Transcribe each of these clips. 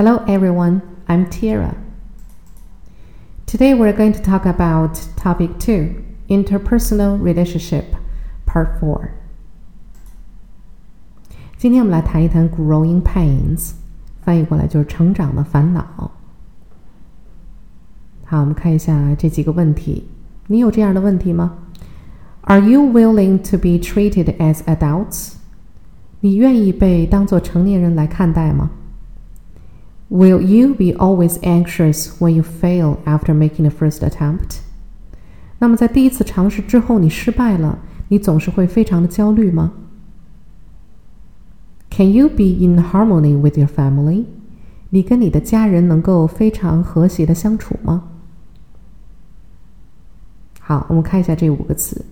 Hello everyone, I'm Tira. Today we're going to talk about topic 2, interpersonal relationship, part 4. 今天我们来谈一谈 growing pains，翻译过来就是成长的烦恼。好，我们看一下这几个问题。你有这样的问题吗？Are you willing to be treated as adults？你愿意被当作成年人来看待吗 ？Will you be always anxious when you fail after making the first attempt？那么在第一次尝试之后你失败了，你总是会非常的焦虑吗？Can you be in harmony with your family？你跟你的家人能够非常和谐的相处吗？好，我们看一下这五个词：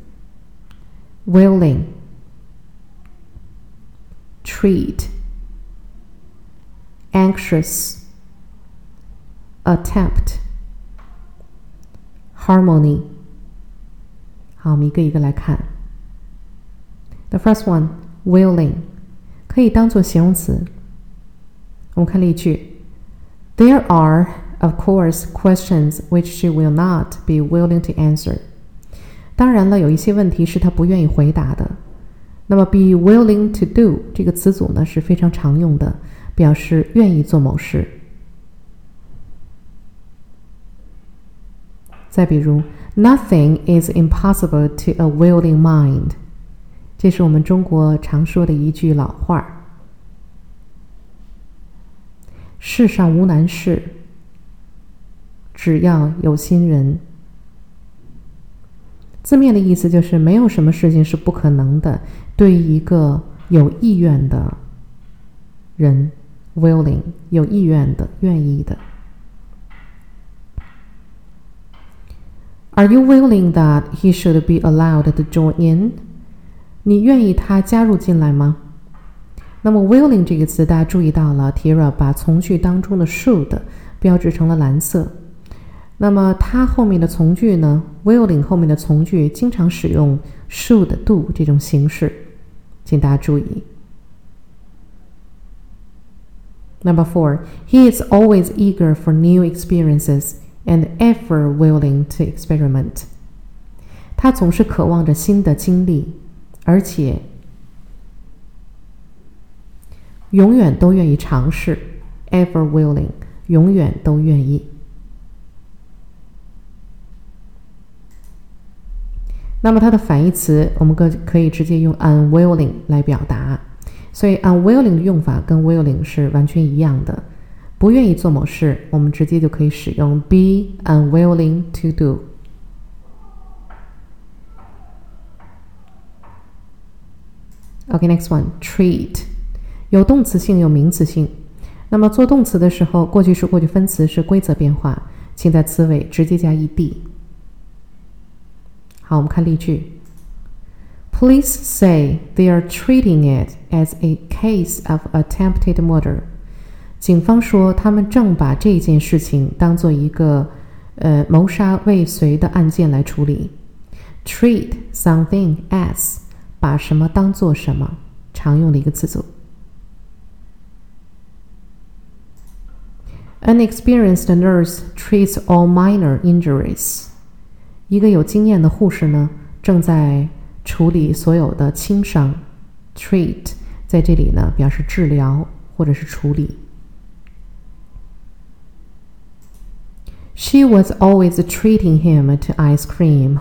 willing、treat、 anxious、attempt、harmony。好，我们一个一个来看。The first one, willing，可以当做形容词。我们看例句：There are, of course, questions which she will not be willing to answer. 当然了，有一些问题是他不愿意回答的。那么，be willing to do 这个词组呢是非常常用的， 表示愿意做某事。再比如，Nothing is impossible to a willing mind，这是我们中国常说的一句老话世上无难事，只要有心人。字面的意思就是没有什么事情是不可能的。对于一个有意愿的人，willing 有意愿的、愿意的。Are you willing that he should be allowed to join in？你愿意他加入进来吗？那么 willing 这个词，大家注意到了，Tira 把从句当中的 should 标志成了蓝色。那么它后面的从句呢？willing 后面的从句经常使用 should do 这种形式，请大家注意。Number four, he is always eager for new experiences and ever willing to experiment. 他总是渴望着新的经历，而且永远都愿意尝试。Ever willing，永远都愿意。那么它的反义词，我们可可以直接用 unwilling 来表达，所以 unwilling 的用法跟 willing 是完全一样的。不愿意做某事，我们直接就可以使用 be unwilling to do。OK，next one，treat，有动词性，有名词性。那么做动词的时候，过去式、过去分词是规则变化，请在词尾直接加 ed。好，我们看例句。Police say they are treating it as a case of attempted murder。警方说，他们正把这件事情当做一个呃谋杀未遂的案件来处理。Treat something as，把什么当做什么，常用的一个词组。An experienced nurse treats all minor injuries. 一个有经验的护士呢，正在 处理所有的轻伤。treat 在这里呢，表示治疗或者是处理。She was always treating him to ice cream.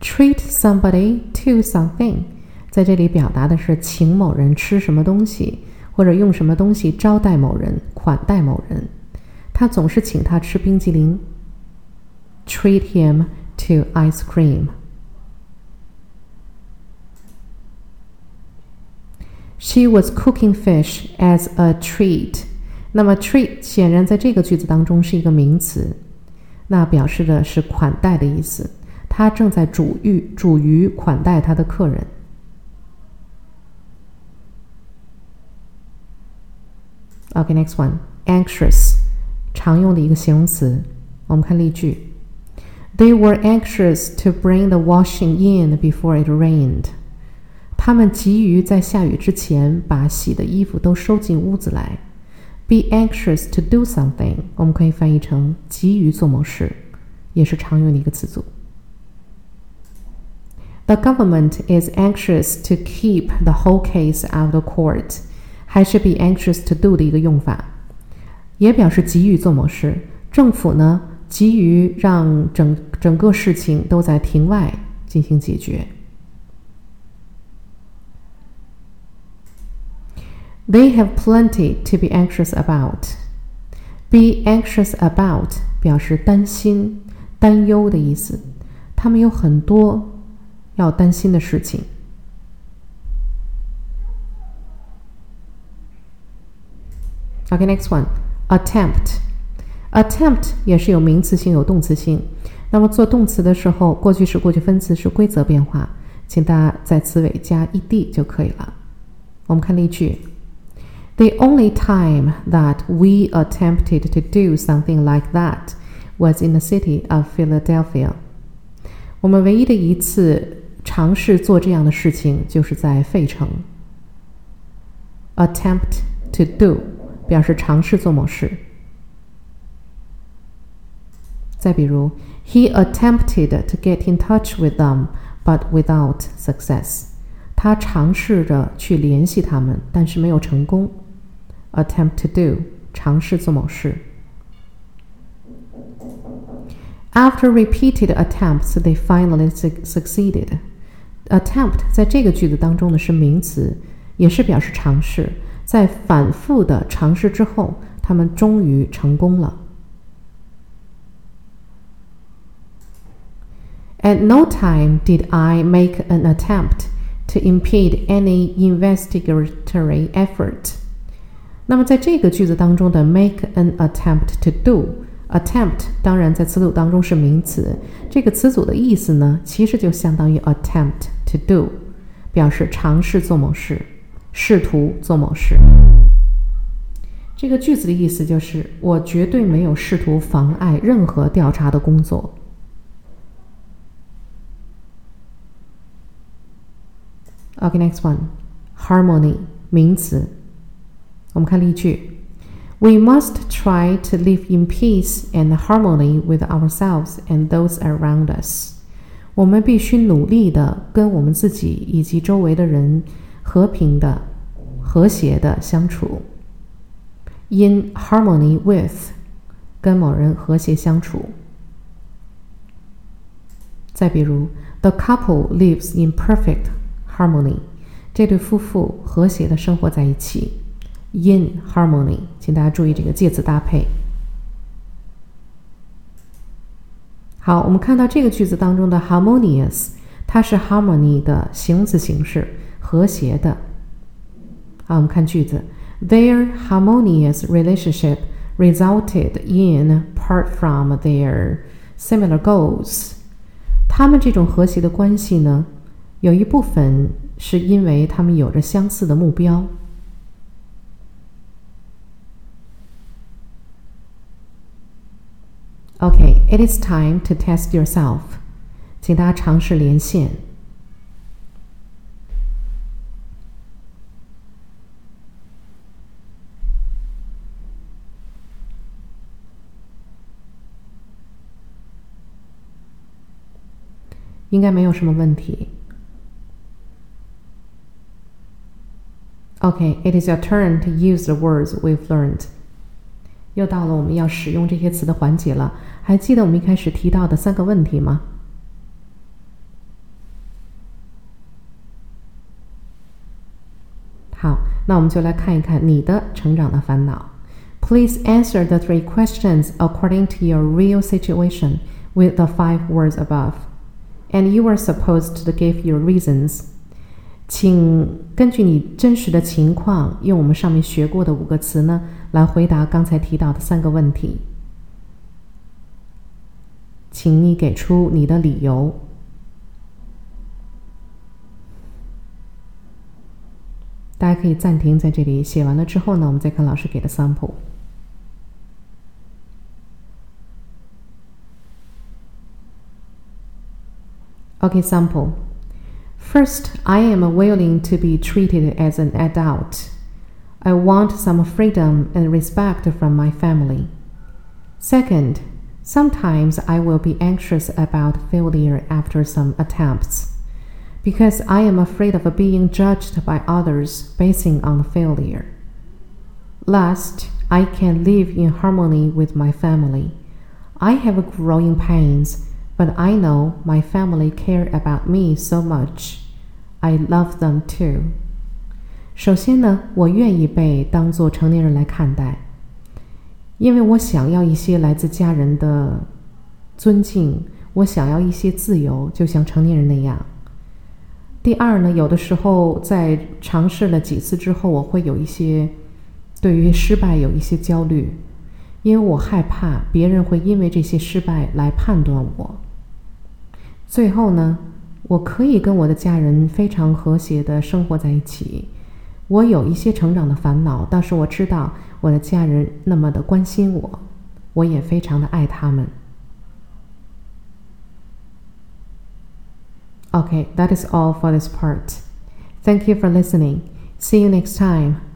Treat somebody to something，在这里表达的是请某人吃什么东西，或者用什么东西招待某人、款待某人。他总是请他吃冰激凌。Treat him. to ice cream. She was cooking fish as a treat. 那么 treat 显然在这个句子当中是一个名词，那表示的是款待的意思。她正在煮鱼，煮鱼款待她的客人。Okay, next one, anxious，常用的一个形容词。我们看例句。They were anxious to bring the washing in before it rained. 他们急于在下雨之前把洗的衣服都收进屋子来。Be anxious to do something，我们可以翻译成急于做某事，也是常用的一个词组。The government is anxious to keep the whole case out of court，还是 be anxious to do 的一个用法，也表示急于做某事。政府呢，急于让整整个事情都在庭外进行解决。They have plenty to be anxious about. Be anxious about 表示担心、担忧的意思。他们有很多要担心的事情。OK, next one. Attempt. Attempt 也是有名词性、有动词性。那么做动词的时候，过去式、过去分词是规则变化，请大家在词尾加 ed 就可以了。我们看例句。The only time that we attempted to do something like that was in the city of Philadelphia. 我们唯一的一次尝试做这样的事情，就是在费城。Attempt to do 表示尝试做某事。再比如，He attempted to get in touch with them, but without success. 他尝试着去联系他们，但是没有成功。 attempt to do 尝试做某事。After repeated attempts, they finally succeeded. Attempt 在这个句子当中呢是名词，也是表示尝试。在反复的尝试之后，他们终于成功了。At no time did I make an attempt to impede any investigatory effort. 那么在这个句子当中的 make an attempt to do，attempt 当然在词组当中是名词，这个词组的意思呢，其实就相当于 attempt to do，表示尝试做某事，试图做某事。这个句子的意思就是我绝对没有试图妨碍任何调查的工作。OK，next one，harmony 名词。我们看例句：We must try to live in peace and harmony with ourselves and those around us。我们必须努力的跟我们自己以及周围的人和平的、和谐的相处。In harmony with，跟某人和谐相处。再比如，The couple lives in perfect harmony。这对夫妇和谐的生活在一起。In harmony，请大家注意这个介词搭配。好，我们看到这个句子当中的 harmonious，它是 harmony 的形容词形式，和谐的。好，我们看句子，Their harmonious relationship resulted in part from their similar goals。他们这种和谐的关系呢，有一部分是因为他们有着相似的目标。Okay, it is time to test yourself. 请大家尝试连线。应该没有什么问题。Okay, it is your turn to use the words we've learned. 又到了我们要使用这些词的环节了。还记得我们一开始提到的三个问题吗？好，那我们就来看一看你的成长的烦恼。Please answer the three questions according to your real situation with the five words above, and you are supposed to give your reasons. 请根据你真实的情况，用我们上面学过的五个词呢，来回答刚才提到的三个问题。请你给出你的理由。大家可以暂停在这里，写完了之后呢，我们再看老师给的 sample。OK，sample First, I am willing to be treated as an adult. I want some freedom and respect from my family. Second, sometimes I will be anxious about failure after some attempts because I am afraid of being judged by others basing on failure. Last, I can live in harmony with my family. I have growing pains, but I know my family care about me so much. I love them too. 首先呢，我愿意被当作成年人来看待，因为我想要一些来自家人的尊敬，我想要一些自由，就像成年人那样。第二呢，有的时候在尝试了几次之后，我会有一些对于失败有一些焦虑，因为我害怕别人会因为这些失败来判断我。最后呢，我可以跟我的家人非常和谐的生活在一起。我有一些成长的烦恼，但是我知道我的家人那么的关心我，我也非常的爱他们。Okay, that is all for this part. Thank you for listening. See you next time.